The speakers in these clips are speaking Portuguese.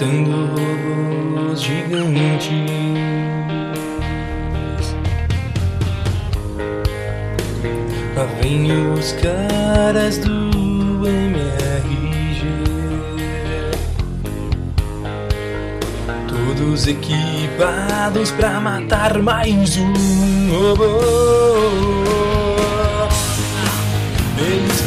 matando robôs gigantes. Lá vem os caras do MRG. Todos equipados pra matar mais um robô. Eles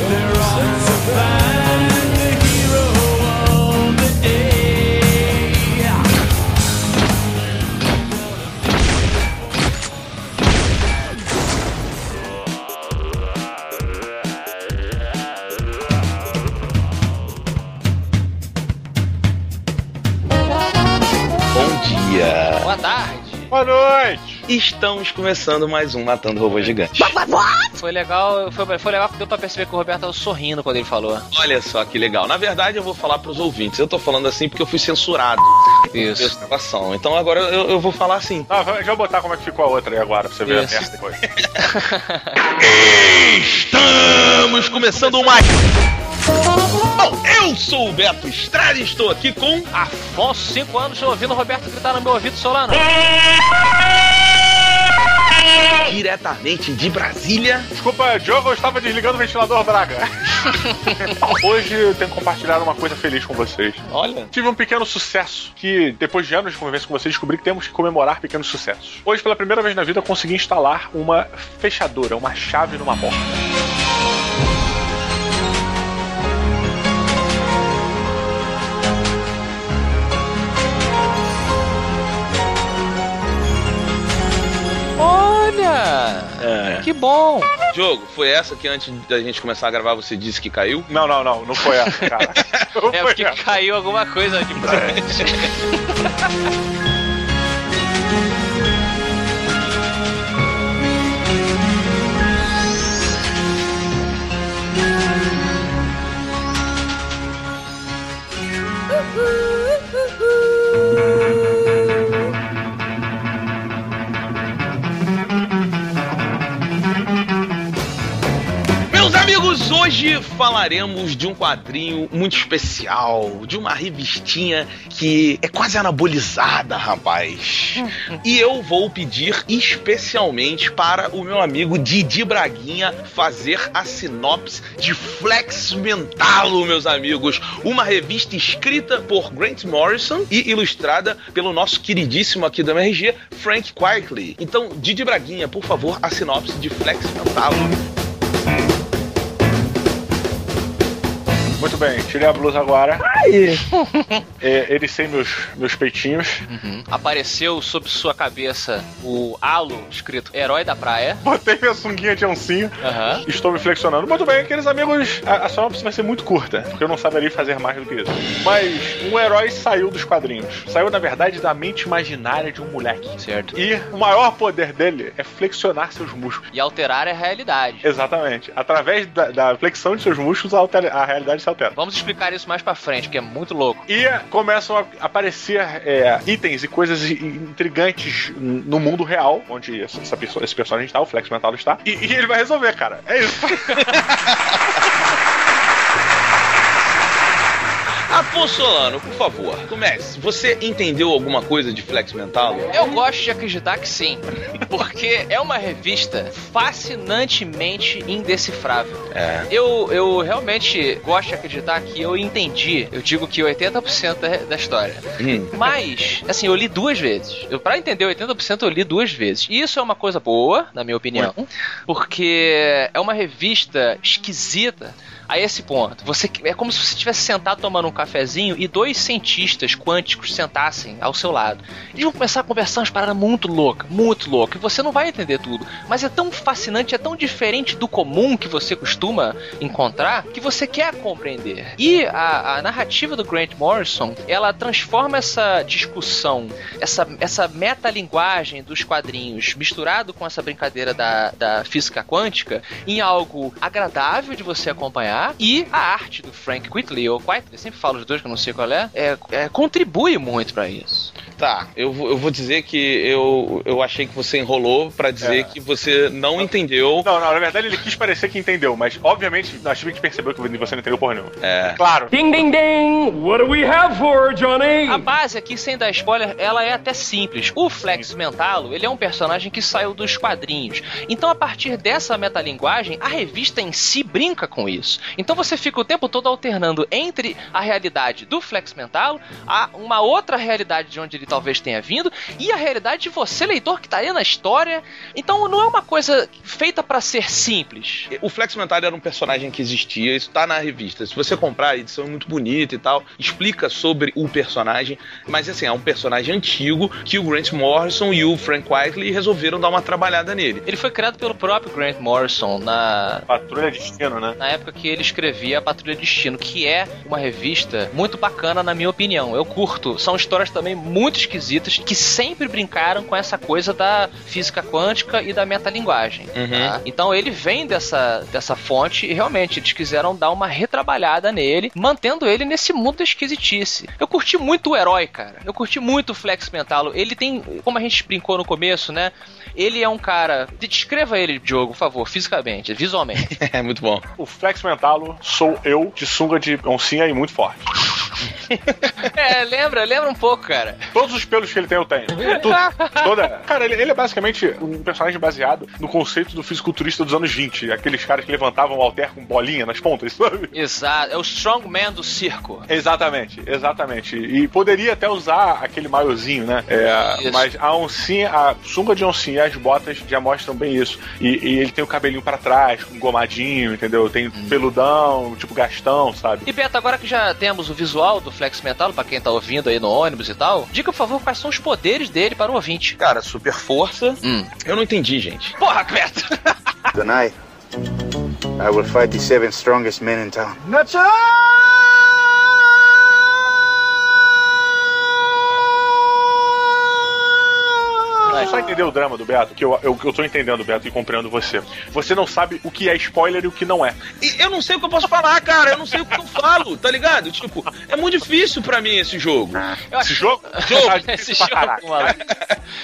Boa tarde. Boa noite! Estamos começando mais um Matando Robô Gigante. Foi legal, foi, foi legal que deu pra perceber que o Roberto tava sorrindo quando ele falou. Olha só que legal. Na verdade, eu vou falar pros ouvintes. Eu tô falando assim porque eu fui censurado Isso. Então agora eu, eu vou falar assim. Ah, deixa eu botar como é que ficou a outra aí agora, pra você ver Isso. a merda depois. Estamos começando mais. Bom, eu sou o Beto Estrada e estou aqui com. Afonso, cinco anos ouvindo o Roberto gritar no meu ouvido Solano. Diretamente de Brasília. Desculpa, Diogo, eu estava desligando o ventilador Braga. Hoje eu tenho que compartilhar uma coisa feliz com vocês. Olha. Tive um pequeno sucesso que, depois de anos de convivência com vocês, descobri que temos que comemorar pequenos sucessos. Hoje, pela primeira vez na vida, eu consegui instalar uma fechadura, uma chave numa porta. É. Que bom! Jogo, foi essa que antes da gente começar a gravar você disse que caiu? Não, não, não, não foi essa, cara. Não É porque essa. caiu alguma coisa aqui pra hoje falaremos de um quadrinho muito especial, de uma revistinha que é quase anabolizada, rapaz. E eu vou pedir especialmente para o meu amigo Didi Braguinha fazer a sinopse de Flex Mentalo, meus amigos. Uma revista escrita por Grant Morrison e ilustrada pelo nosso queridíssimo aqui do MRG, Frank Quitely. Então, Didi Braguinha, por favor, a sinopse de Flex Mentalo. Muito bem, tirei a blusa agora. É, ericei meus, meus peitinhos. Uhum. Apareceu sob sua cabeça o halo escrito Herói da Praia. Botei minha sunguinha de oncinho. Aham. Estou me flexionando. Muito bem, queridos amigos, a, a sinopse vai ser muito curta, porque eu não saberia fazer mais do que isso. Mas um herói saiu dos quadrinhos. Saiu, na verdade, da mente imaginária de um moleque. Certo. E o maior poder dele é flexionar seus músculos. E alterar a realidade. Exatamente. Através da, da flexão de seus músculos, a, altera- a realidade se Vamos explicar isso mais pra frente, que é muito louco. E começam a aparecer é, itens e coisas intrigantes no mundo real, onde essa, essa pessoa- esse personagem está, o Flex Mental está. E, e ele vai resolver, cara. É isso. Afonso Solano, por favor, comece. Você entendeu alguma coisa de Flex Mental? Eu gosto de acreditar que sim, porque é uma revista fascinantemente indecifrável. É. Eu, eu realmente gosto de acreditar que eu entendi, eu digo que 80% da, da história. Hum. Mas, assim, eu li duas vezes. Eu, pra entender 80%, eu li duas vezes. E isso é uma coisa boa, na minha opinião, porque é uma revista esquisita a esse ponto. Você é como se você estivesse sentado tomando um cafezinho e dois cientistas quânticos sentassem ao seu lado. Eles vão começar a conversar umas paradas muito loucas, muito loucas, e você não vai entender tudo. Mas é tão fascinante, é tão diferente do comum que você costuma encontrar, que você quer compreender. E a, a narrativa do Grant Morrison, ela transforma essa discussão, essa, essa metalinguagem dos quadrinhos, misturado com essa brincadeira da, da física quântica, em algo agradável de você acompanhar. E a arte do Frank Quitely, ou Quitely, sempre falo os dois que eu não sei qual é, é, é, contribui muito pra isso. Tá, eu, vou- eu vou dizer que eu, eu achei que você enrolou pra dizer É. que você não entendeu. Não, não, na verdade ele quis parecer que entendeu, mas obviamente nós tivemos que perceber que você não entendeu porra nenhuma. É. Claro. Ding, ding, ding! What do we have for, Johnny? A base aqui, sem dar spoiler, ela é até simples. O Flex Mentalo, ele é um personagem que saiu dos quadrinhos. Então, a partir dessa metalinguagem, a revista em si brinca com isso. Então você fica o tempo todo alternando entre a realidade do Flex Mentalo, a uma outra realidade de onde ele talvez tenha vindo, e a realidade de você, leitor, que estaria na história. Então não é uma coisa feita pra ser simples. O Flex Mental era um personagem que existia, isso tá na revista. Se você comprar, a edição é muito bonita e tal, explica sobre o personagem, mas assim, é um personagem antigo que o Grant Morrison e o Frank Whiteley resolveram dar uma trabalhada nele. Ele foi criado pelo próprio Grant Morrison na, Patrulha Destino, né? na época que ele escrevia a Patrulha Destino, que é uma revista muito bacana, na minha opinião. Eu curto. São histórias também muito esquisitas que sempre brincaram com essa coisa da física quântica e da metalinguagem. Uhum. tá? Então ele vem dessa, dessa fonte e realmente eles quiseram dar uma retrabalhada nele, mantendo ele nesse mundo da esquisitice. Eu curti muito o herói, cara. Eu curti muito o Flex Mentalo. Ele tem, como a gente brincou no começo, né? Ele é um cara. Descreva ele, Diogo, por favor, fisicamente, visualmente. É muito bom. O Flex Mentalo sou eu de sunga de oncinha e muito forte. É, lembra, lembra um pouco, cara. Todos os pelos que ele tem eu tenho. Tudo. Toda. Cara, ele, ele é basicamente um personagem baseado no conceito do fisiculturista dos anos 20. Aqueles caras que levantavam o alter com bolinha nas pontas, sabe? Exato, é o strongman do circo. Exatamente, exatamente. E poderia até usar aquele maiozinho, né? É, mas a oncinha, a sunga de oncinha e as botas já mostram bem isso. E, e ele tem o cabelinho pra trás, com gomadinho, entendeu? Tem peludão, tipo Gastão, sabe? E Beto, agora que já temos o visual do Flex Metal, pra quem tá ouvindo aí no ônibus e tal, diga por favor quais são os poderes dele para o ouvinte. Cara, super força. Hum. Eu não entendi, gente. Porra, Beto! Tonight, I will fight the seven strongest men in town. Você só entendeu o drama do Beto, que eu, eu, eu tô entendendo, Beto, e compreendo você. Você não sabe o que é spoiler e o que não é. E eu não sei o que eu posso falar, cara. Eu não sei o que eu falo, tá ligado? Tipo, é muito difícil pra mim esse jogo. Eu Esse jogo? Jogo, Tá esse jogo, caralho. maluco.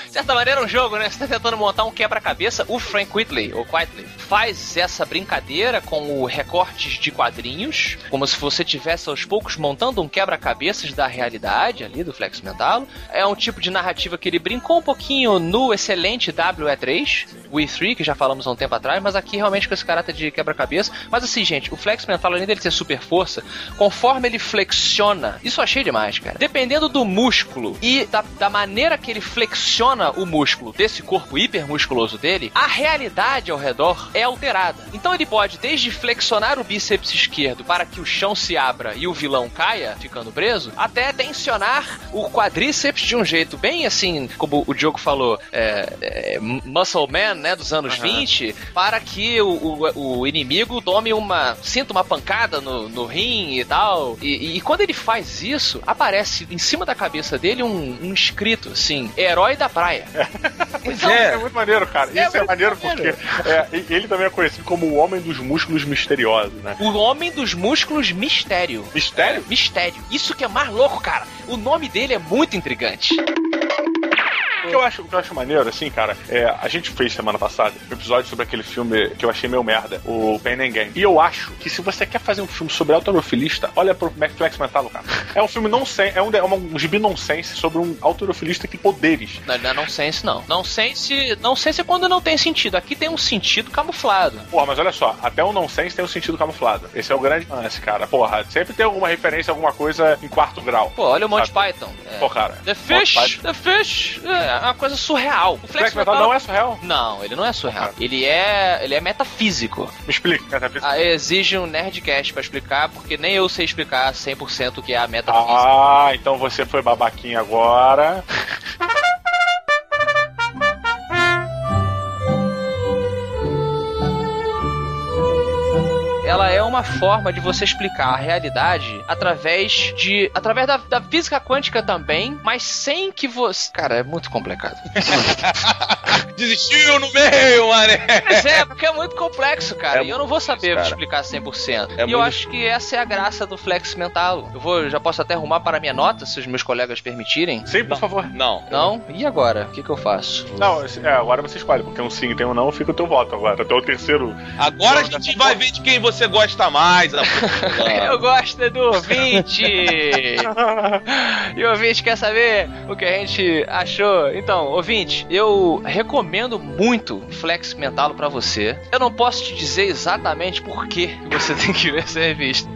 De certa maneira é um jogo, né? Você tá tentando montar um quebra-cabeça. O Frank Whitley, ou Whitley, faz essa brincadeira com o recortes de quadrinhos, como se você tivesse aos poucos montando um quebra-cabeças da realidade ali do Flex Mentalo. É um tipo de narrativa que ele brincou um pouquinho no excelente WE3, o E3, que já falamos há um tempo atrás, mas aqui realmente com esse caráter de quebra-cabeça. Mas assim, gente, o Flex Mental, além dele ter super força, conforme ele flexiona, isso eu achei demais, cara. Dependendo do músculo e da, da maneira que ele flexiona o músculo desse corpo hipermusculoso dele, a realidade ao redor é alterada. Então ele pode desde flexionar o bíceps esquerdo para que o chão se abra e o vilão caia, ficando preso, até tensionar o quadríceps de um jeito bem assim, como o Diogo falou, é, é, Muscle Man, né, dos anos 20, para que o, o, o inimigo tome uma. sinta uma pancada no, no rim e tal. E, e quando ele faz isso, aparece em cima da cabeça dele um, um escrito assim: Herói da Praia. Pois É é. muito maneiro, cara. Isso é, maneiro maneiro. porque é, ele também é conhecido como o Homem dos Músculos Misteriosos, né? O Homem dos Músculos Mistério. Mistério? Mistério. Isso que é mais louco, cara. O nome dele é muito intrigante. O que eu acho, o que eu acho maneiro, assim, cara, é, a gente fez semana passada um episódio sobre aquele filme que eu achei meio merda, o Pain and Gain. E eu acho que se você quer fazer um filme sobre autorofilista, olha pro Flex Mentalo, cara. É um filme nonsense, é um, é um gibi nonsense sobre um autorofilista que tem poderes. Não, não é nonsense, não. Nonsense, nonsense é quando não tem sentido. Aqui tem um sentido camuflado. Porra, mas olha só, até o nonsense tem um sentido camuflado. Esse é o grande lance, cara. Porra, sempre tem alguma referência, alguma coisa em quarto grau. Pô, olha o Monty Sabe? Python. É. Pô, cara. The Fish. The Fish, é uma coisa surreal. O Flex Metal não é surreal? Não, ele não é surreal. Cara. Ele é, ele é metafísico. Me explica, cara. Ah, exige um nerdcast pra explicar, porque nem eu sei explicar 100% o que é a metafísica. Ah, então você foi babaquinha agora. uma forma de você explicar a realidade através de. através da, da física quântica também, mas sem que você. Cara, é muito complicado. Desistiu no meio, mané. Mas é, porque é muito complexo, cara. É e eu não vou saber cara. explicar 100%. É e eu acho que essa é a graça do Flex Mental. Eu vou, já posso até arrumar para a minha nota, se os meus colegas permitirem. Sim, por favor. Não. Não? E agora? O que, que eu faço? Não, é, agora você escolhe, porque um sim tem um não, fica o teu voto agora. Até o terceiro. Agora a gente vai ver de quem você gosta mais. Eu gosto do ouvinte! e o ouvinte quer saber o que a gente achou. Então, ouvinte, eu recomendo muito Flex Mental pra você. Eu não posso te dizer exatamente por que você tem que ver essa revista.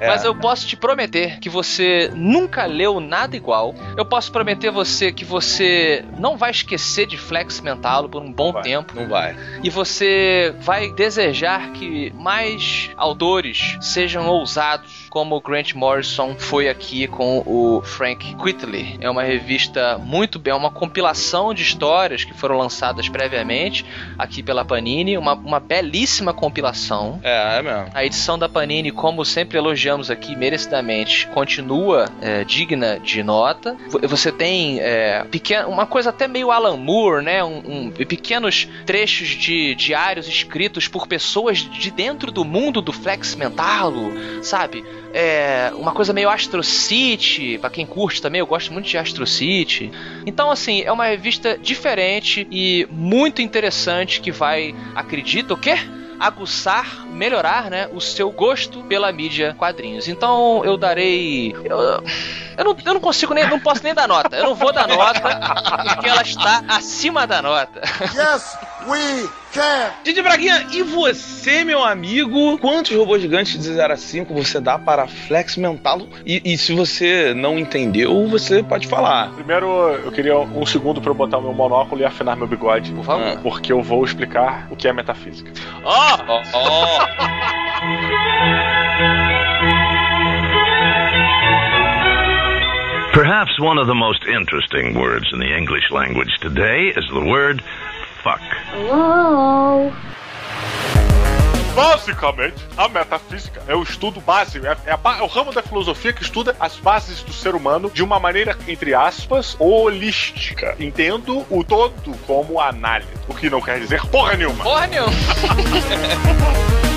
É. Mas eu posso te prometer que você nunca leu nada igual. Eu posso prometer você que você não vai esquecer de Flex Mental por um bom Vai. tempo Não vai. e você vai desejar que mais autores sejam ousados, como o Grant Morrison foi aqui com o Frank Quitely. É uma revista muito bem, é uma compilação de histórias que foram lançadas previamente aqui pela Panini, uma, uma belíssima compilação. É, é mesmo. A edição da Panini, como sempre elogiamos aqui merecidamente, continua é, digna de nota. Você tem é, pequeno, uma coisa até meio Alan Moore, né? Um, um- pequenos trechos de diários escritos por pessoas de dentro do mundo do Flex Mentalo, sabe? É, uma coisa meio Astro City, pra quem curte também, eu gosto muito de Astro City. Então, assim, é uma revista diferente e muito interessante que vai, acredito, o quê? aguçar, melhorar, né, o seu gosto pela mídia quadrinhos. Então eu darei. Eu, eu, não, eu não consigo nem. Não posso nem dar nota. Eu não vou dar nota, porque ela está acima da nota. Yes, we can. Didi Braguinha, e você, meu amigo? Quantos robôs gigantes de 0 a 5 você dá para Flex Mental? E, e se você não entendeu, você pode falar. Primeiro, eu queria um segundo pra eu botar o meu monóculo e afinar meu bigode. Por favor. Ah. Porque eu vou explicar o que é metafísica. Ó! Ó, ó. Perhaps one of the most interesting words in the English language today is the word fuck. Hello. Basicamente, a metafísica é o estudo base, é, é é o ramo da filosofia que estuda as bases do ser humano de uma maneira, entre aspas, holística. Entendo o todo como análise, o que não quer dizer porra nenhuma. Porra nenhuma!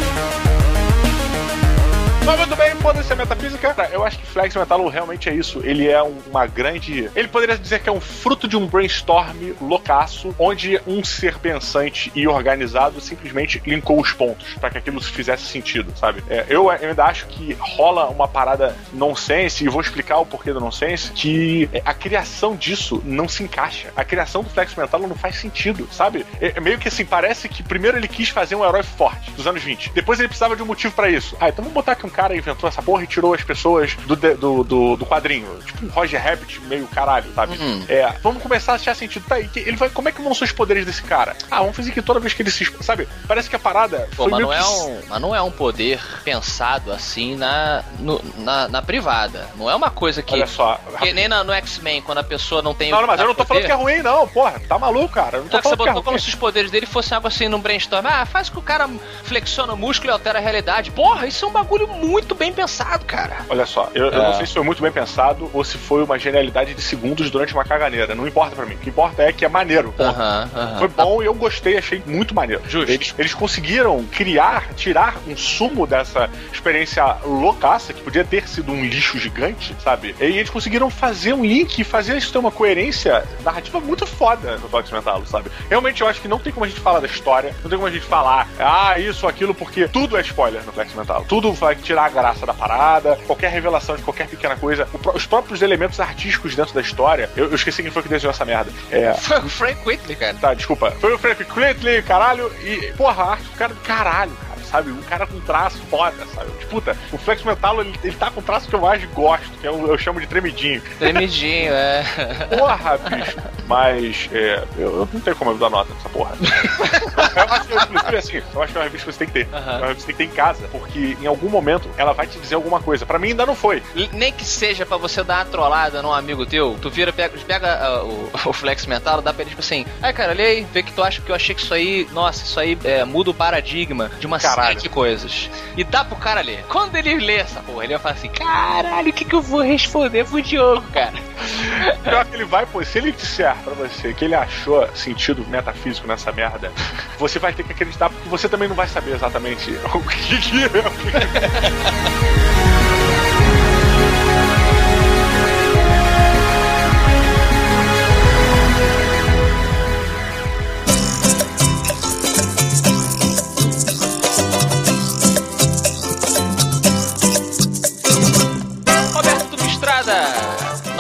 Mas muito bem, foda-se metafísica. Eu acho que Flex Metal realmente é isso. Ele é um- uma grande. Ele poderia dizer que é um fruto de um brainstorm loucaço, onde um ser pensante e organizado simplesmente linkou os pontos para que aquilo fizesse sentido, sabe? É, eu, ainda acho que rola uma parada nonsense, e vou explicar o porquê do nonsense, que a criação disso não se encaixa. A criação do Flex Mental não faz sentido, sabe? É, é meio que assim, parece que primeiro ele quis fazer um herói forte dos anos 20. Depois ele precisava de um motivo pra isso. Ah, então vamos botar que um cara inventou essa porra e tirou as pessoas do, do, do, do quadrinho. Tipo um Roger Rabbit meio caralho, sabe? Uhum. É, vamos começar a achar sentido. Tá, que- ele vai, como é que vão ser os poderes desse cara? Ah, vamos fazer que toda vez que ele se. Sabe? Parece que a parada. Pô, mas não, é que- um, mas não é um poder pensado assim na, no- na, na privada. Não é uma coisa que. Olha só. Que nem na- no X-Men, quando a pessoa não tem Não, não, mas eu não tô poder. falando que é ruim, não, porra. Tá maluco, cara. Eu não tô que você falando que é botou como ruim. se os poderes dele fossem algo assim num brainstorm. Ah, faz que o cara flexiona o músculo e altera a realidade. Porra, isso é um bagulho muito bem pensado, cara. Olha só, eu, eu É. não sei se foi muito bem pensado ou se foi uma genialidade de segundos durante uma caganeira. Não importa pra mim. O que importa é que é maneiro. ponto. Aham, aham. Foi bom e eu gostei, achei muito maneiro. Justo. Eles, eles conseguiram criar, tirar um sumo dessa experiência loucaça, que podia ter sido um lixo gigante, sabe? E eles conseguiram fazer um link e fazer isso ter uma coerência narrativa muito foda no Fox Mentalo, sabe? Realmente eu acho que não tem como a gente falar da história, não tem como a gente falar, ah, isso, aquilo, porque tudo é spoiler no Flex Mental. Tudo vai tirar a graça da parada, qualquer revelação de qualquer pequena coisa, os próprios elementos artísticos dentro da história. Eu, eu esqueci quem foi que desenhou essa merda. É. Foi o Frank Whitley, cara. Tá, desculpa. Foi o Frank Quitely, caralho, e, porra, a arte do cara do caralho, cara, sabe? Um cara com traço foda, sabe? Tipo, Puta, o Flex Metal, ele, ele tá com traço que eu mais gosto, que eu, eu chamo de tremidinho. Tremidinho, é. Porra, bicho. Mas, é, eu, eu não tenho como eu dar nota nessa porra. eu acho que, inclusive, assim, eu acho que é uma revista que você tem que ter. É uma revista que tem em casa, porque em algum momento ela vai te dizer alguma coisa. Pra mim ainda não foi. Nem que seja pra você dar uma trollada num amigo teu, tu vira, pega, pega ah, o, o flex mental, dá pra ele tipo assim, ai cara, olha aí, vê que tu acha que eu achei que isso aí, nossa, isso aí é, muda o paradigma de uma Cara, caralho. de coisas. E dá pro cara ler. Quando ele lê essa porra, ele vai falar assim: caralho, o que, que eu vou responder pro Diogo, cara? Pior que ele vai, pô, se ele disser pra você que ele achou sentido metafísico nessa merda, você vai ter que acreditar, porque você também não vai saber exatamente o que, que é. Roberto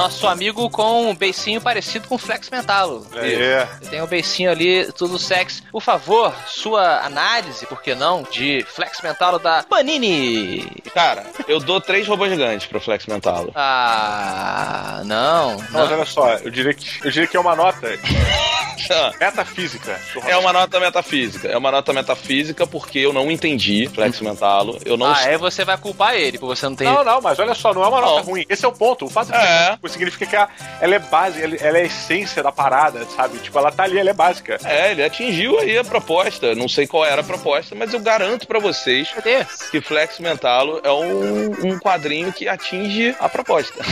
nosso amigo com um beicinho parecido com o Flex Mentalo. É. Você tem o beicinho ali, tudo sexy. Por favor, sua análise, por que não, de Flex Mentalo da Panini. Cara, eu dou três robôs gigantes pro Flex Mentalo. Ah, não. Mas não. olha só, eu diria que, eu diria que é uma nota metafísica. do É uma nota metafísica. É uma nota metafísica porque eu não entendi Flex Mentalo. Eu não Ah, aí você vai culpar ele, por você não ter. Não, não, mas olha só, não é uma nota Não. ruim. Esse é o ponto. O fato de É. significa que ela, ela é base, ela, ela é a essência da parada, sabe? Tipo, ela tá ali, ela é básica. É, ele atingiu aí a proposta. Não sei qual era a proposta, mas eu garanto pra vocês que Flex Mentalo é um, um quadrinho que atinge a proposta.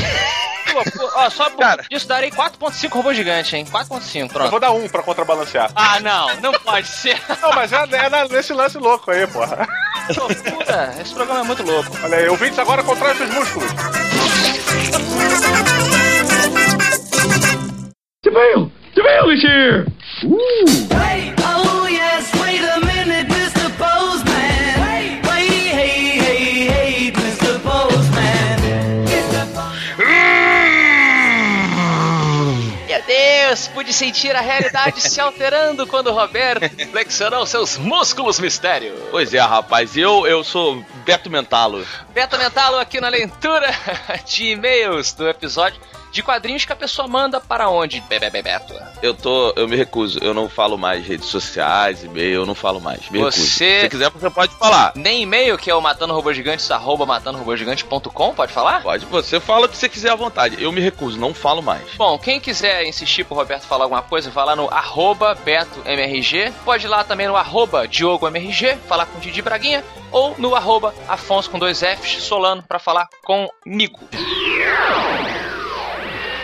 Ó, só por Cara. disso darei 4.5 robô gigante, hein? 4.5, Eu pronto. vou dar um pra contrabalancear. Ah, não, não pode ser. Não, mas é, é nesse lance louco aí, porra. Loucura, esse programa é muito louco. Olha aí, ouvintes agora contrai seus músculos. Oh yes, wait a minute, Mr. Postman. Wait, hey, hey, hey, Mr. Postman. Meu Deus, pude sentir a realidade se alterando quando o Roberto flexionou seus músculos mistério. Pois é, rapaz. Eu, eu sou Beto Mentalo. Beto Mentalo aqui na leitura de e-mails do episódio de quadrinhos que a pessoa manda para onde, Bebê Beto? Eu tô. Eu me recuso. Eu não falo mais redes sociais, e-mail, eu não falo mais. Me recuso. Você- Se quiser, você pode falar. Nem e-mail, que é o matando robôs gigantes, arroba matandorobôsgigante.com, pode falar? Pode, você fala o que você quiser à vontade. Eu me recuso, não falo mais. Bom, quem quiser insistir pro Roberto falar alguma coisa, vai lá no arroba BetoMRG. Pode ir lá também no arroba DiogoMRG, falar com o Didi Braguinha. Ou no arroba Afonso com dois Fs, Solano, pra falar comigo.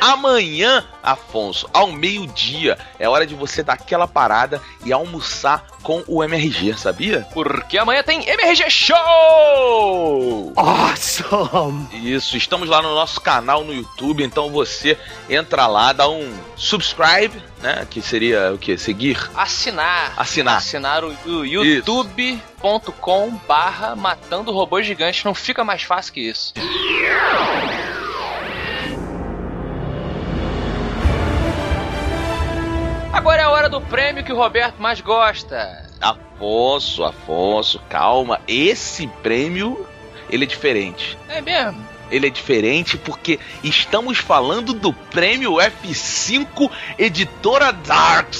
Amanhã, Afonso, ao meio-dia, é hora de você dar aquela parada e almoçar com o MRG, sabia? Porque amanhã tem MRG Show! Awesome! Isso, estamos lá no nosso canal no YouTube, então você entra lá, dá um subscribe, né? Que seria o que? Seguir? Assinar. Assinar. Assinar o, o youtube.com barra matando robôs gigantes. Não fica mais fácil que isso. Hora do prêmio que o Roberto mais gosta. Afonso, Afonso, calma. Esse prêmio, ele é diferente. É mesmo? Ele é diferente porque estamos falando do prêmio F5 Editora Dark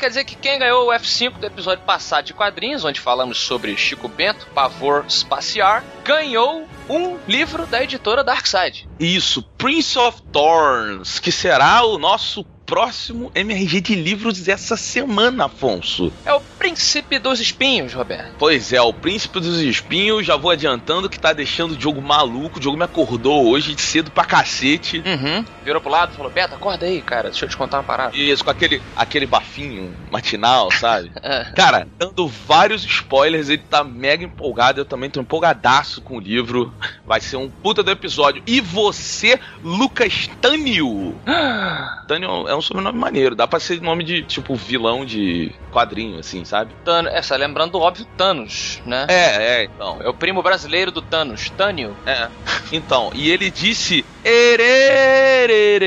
Quer dizer que quem ganhou o F5 do episódio passado de quadrinhos, onde falamos sobre Chico Bento, Pavor Espaciar, ganhou um livro da editora Darkside. Isso, Prince of Thorns, que será o nosso próximo MRG de livros dessa semana, Afonso. É o Príncipe dos Espinhos, Roberto. Pois é, o Príncipe dos Espinhos, já vou adiantando que tá deixando o Diogo maluco. O Diogo me acordou hoje cedo pra cacete. Uhum. Virou pro lado e falou: Beto, acorda aí, cara, deixa eu te contar uma parada. Isso, com aquele, aquele bafinho matinal, sabe? É. Cara, dando vários spoilers, ele tá mega empolgado. Eu também tô empolgadaço com o livro. Vai ser um puta do episódio. E você, Lucas Tânio? Tânio é um sobrenome maneiro. Dá pra ser nome de, tipo, vilão de quadrinho, assim, sabe? Thanos, essa, lembrando do óbvio Thanos, né? É, é, então. É o primo brasileiro do Thanos, Tânio. É. Então, e ele disse. Ererere.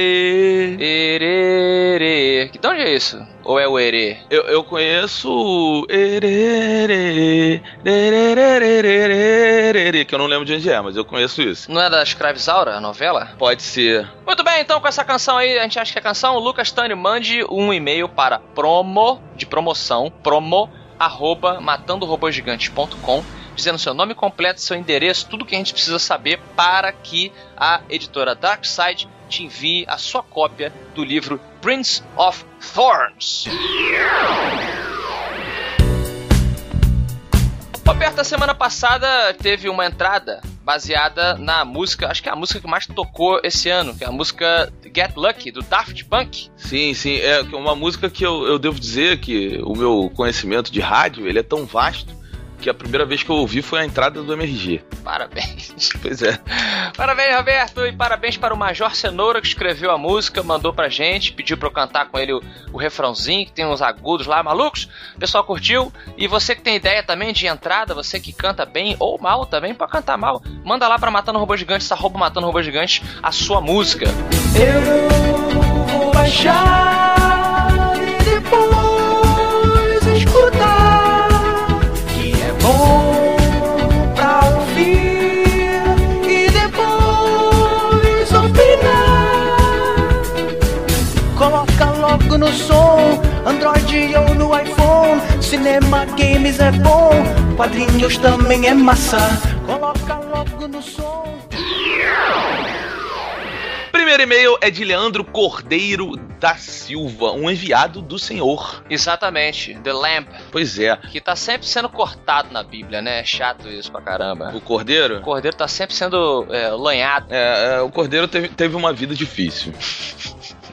Erere. De onde é isso? Ou é o Ere? Eu, eu conheço. o Que eu não lembro de onde é, mas eu conheço isso. Não é da Escravizaura, a novela? Pode ser. Muito bem, então com essa canção aí, a gente acha que é canção. Lucas Tânio, mande um e-mail para promo, de promoção, promo, arroba matandorobôsgigantes.com dizendo seu nome completo, seu endereço, tudo que a gente precisa saber para que a editora Darkside te envie a sua cópia do livro Prince of Thorns. Roberto, a semana passada teve uma entrada baseada na música, acho que é a música que mais tocou esse ano, que é a música Get Lucky, do Daft Punk. Sim, sim. É uma música que eu, eu devo dizer que o meu conhecimento de rádio ele é tão vasto que a primeira vez que eu ouvi foi a entrada do MRG. Parabéns. Pois é. Parabéns, Roberto, e parabéns para o Major Cenoura que escreveu a música, mandou pra gente, pediu pra eu cantar com ele o, o refrãozinho, que tem uns agudos lá, malucos. O pessoal curtiu. E você que tem ideia também de entrada, você que canta bem ou mal também, pode cantar mal, manda lá pra Matando Robô Gigantes, arroba Matando Robô Gigantes, a sua música. Eu vou baixar Cinema, games é bom, quadrinhos também é massa. Coloca logo no som. Primeiro e-mail é de Leandro Cordeiro da Silva, um enviado do Senhor. Exatamente, The Lamp, Pois é. que tá sempre sendo cortado na Bíblia, né? É chato isso pra caramba. O Cordeiro? O cordeiro tá sempre sendo é, lanhado. É, é, o Cordeiro teve, teve uma vida difícil.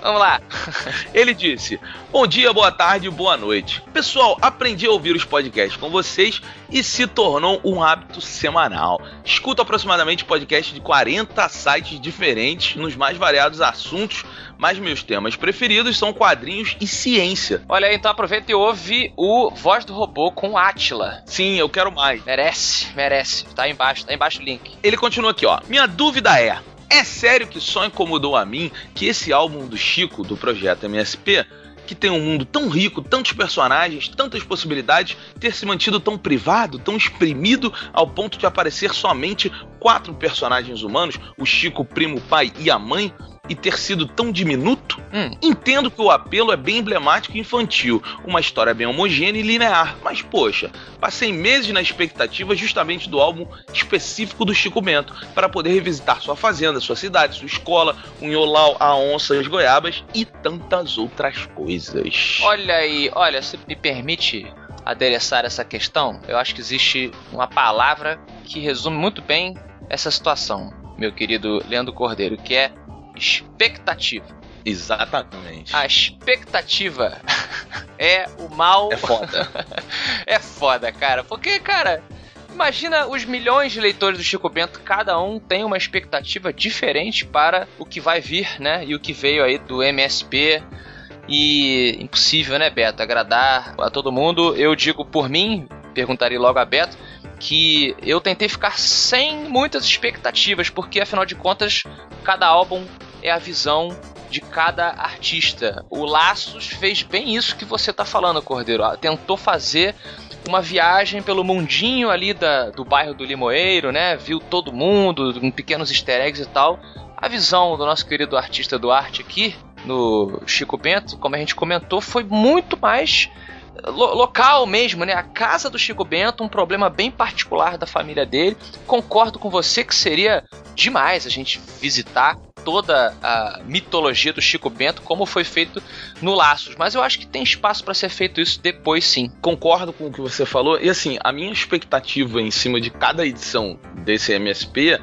Vamos lá. Ele disse: Bom dia, boa tarde, boa noite. Pessoal, aprendi a ouvir os podcasts com vocês e se tornou um hábito semanal. Escuto aproximadamente podcast de 40 sites diferentes nos mais variados assuntos, mas meus temas preferidos são quadrinhos e ciência. Olha aí, então aproveita e ouve o Voz do Robô com Atila. Sim, eu quero mais. Merece, merece. Tá aí embaixo, tá aí embaixo o link. Ele continua aqui, ó. Minha dúvida é: é sério que só incomodou a mim que esse álbum do Chico, do projeto MSP, que tem um mundo tão rico, tantos personagens, tantas possibilidades, ter se mantido tão privado, tão exprimido, ao ponto de aparecer somente quatro personagens humanos, o Chico, o primo, o pai e a mãe, e ter sido tão diminuto? Hum. Entendo que o apelo é bem emblemático e infantil, uma história bem homogênea e linear, mas poxa, passei meses na expectativa justamente do álbum específico do Chico Bento, para poder revisitar sua fazenda, sua cidade, sua escola, o Nholau, a onça, as goiabas e tantas outras coisas. Olha aí, olha, se me permite adereçar essa questão, eu acho que existe uma palavra que resume muito bem essa situação, meu querido Leandro Cordeiro, que é expectativa. Exatamente. A expectativa é o mal. É foda. é foda, cara. Porque, cara, imagina os milhões de leitores do Chico Bento, cada um tem uma expectativa diferente para o que vai vir, né? E o que veio aí do MSP. E impossível, né, Beto? Agradar a todo mundo. Eu digo por mim, perguntaria logo a Beto, que eu tentei ficar sem muitas expectativas, porque afinal de contas, cada álbum é a visão de cada artista. O Laços fez bem isso que você tá falando, Cordeiro. ó. Tentou fazer uma viagem pelo mundinho ali da, do bairro do Limoeiro, né? Viu todo mundo, com pequenos easter eggs e tal. A visão do nosso querido artista Duarte aqui, no Chico Bento, como a gente comentou, foi muito mais lo- local mesmo, né? A casa do Chico Bento, um problema bem particular da família dele. Concordo com você que seria demais a gente visitar toda a mitologia do Chico Bento, como foi feito no Laços. Mas eu acho que tem espaço para ser feito isso depois, sim. Concordo com o que você falou. E assim, a minha expectativa em cima de cada edição desse MSP,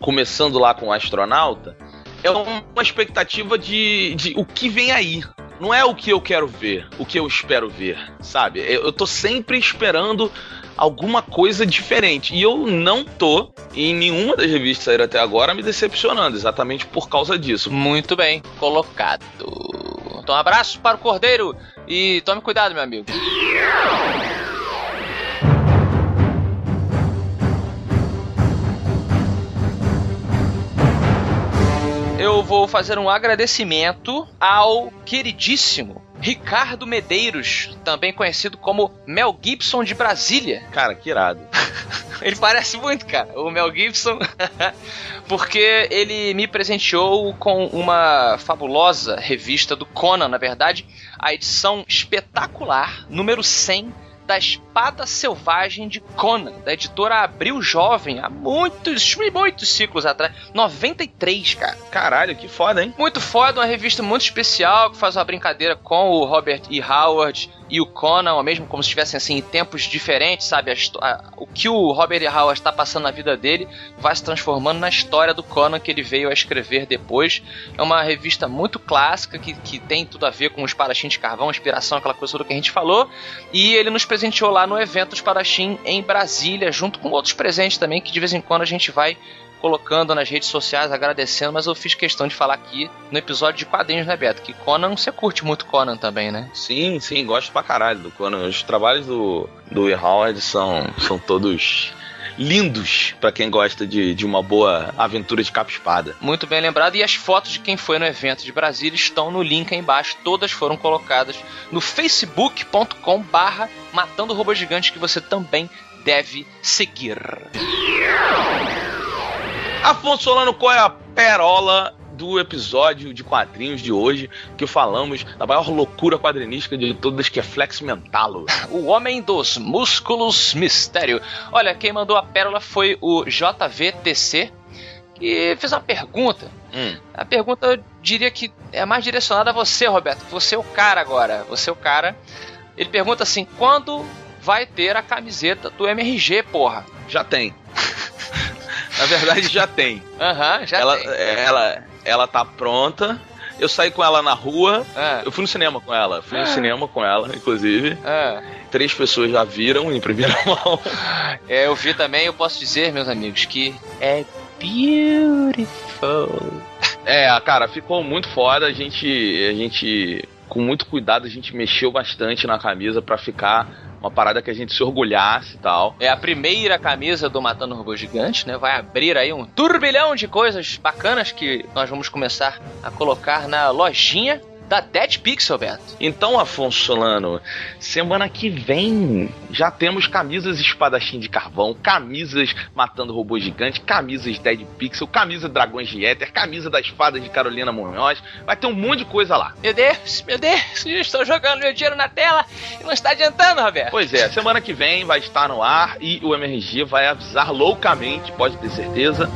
começando lá com o astronauta, é uma expectativa de, de o que vem aí. Não é o que eu quero ver, o que eu espero ver, sabe? Eu, eu tô sempre esperando alguma coisa diferente. E eu não tô, em nenhuma das revistas saíram até agora, me decepcionando, exatamente por causa disso. Muito bem colocado. Então, um abraço para o Cordeiro e tome cuidado, meu amigo. Eu vou fazer um agradecimento ao queridíssimo Ricardo Medeiros, também conhecido como Mel Gibson de Brasília. Cara, que irado. Ele parece muito, cara, o Mel Gibson, porque ele me presenteou com uma fabulosa revista do Conan, na verdade, a edição espetacular, número 100 da Espada Selvagem de Conan, da editora Abril Jovem, há muitos, muitos ciclos atrás. 93, cara. Caralho, que foda, hein? Muito foda, uma revista muito especial que faz uma brincadeira com o Robert E. Howard e o Conan, ou mesmo como se estivessem assim em tempos diferentes, sabe? A a- o que o Robert. Howard está passando na vida dele vai se transformando na história do Conan que ele veio a escrever depois. É uma revista muito clássica que, que tem tudo a ver com os Parachim de Carvão, inspiração, aquela coisa toda que a gente falou. E ele nos presenteou lá no evento dos Parachim em Brasília, junto com outros presentes também que de vez em quando a gente vai colocando nas redes sociais, agradecendo, mas eu fiz questão de falar aqui no episódio de quadrinhos, né, Beto? Que Conan, você curte muito Conan também, né? Sim, sim, gosto pra caralho do Conan. Os trabalhos do, do E. Howard são, são todos lindos pra quem gosta de, de uma boa aventura de capa e espada. Muito bem lembrado. E as fotos de quem foi no evento de Brasília estão no link aí embaixo. Todas foram colocadas no facebook.com barra Matando Robô Gigante, que você também deve seguir. Afonso Solano, qual é a perola do episódio de quadrinhos de hoje que falamos da maior loucura quadrinística de todas, que é Flex Mentalo? O Homem dos Músculos Mistério. Olha, quem mandou a pérola foi o JVTC, que fez uma pergunta. Hum. A pergunta eu diria que é mais direcionada a você, Roberto. Você é o cara agora. Você é o cara. Ele pergunta assim: quando vai ter a camiseta do MRG, porra? Já tem. Na verdade, já tem. Aham, já ela, tem. ela, ela tá pronta. Eu saí com ela na rua. Ah. Eu fui no cinema com ela. Fui no cinema com ela, inclusive. Ah. Três pessoas já viram em primeira mão. É, eu vi também, eu posso dizer, meus amigos, que é beautiful. É, cara, ficou muito foda. A gente, a gente, com muito cuidado, a gente mexeu bastante na camisa pra ficar uma parada que a gente se orgulhasse e tal. É a primeira camisa do Matando Robô Gigante, né? Vai abrir aí um turbilhão de coisas bacanas que nós vamos começar a colocar na lojinha da Dead Pixel, Beto. Então, Afonso Solano, semana que vem já temos camisas espadachim de carvão, camisas matando robô gigante, camisas Dead Pixel, camisa Dragões de Éter, camisa da espada de Carolina Munhoz. Vai ter um monte de coisa lá. Meu Deus, meu Deus, eu estou jogando meu dinheiro na tela e não está adiantando, Roberto. Pois é, semana que vem vai estar no ar e o MRG vai avisar loucamente, pode ter certeza,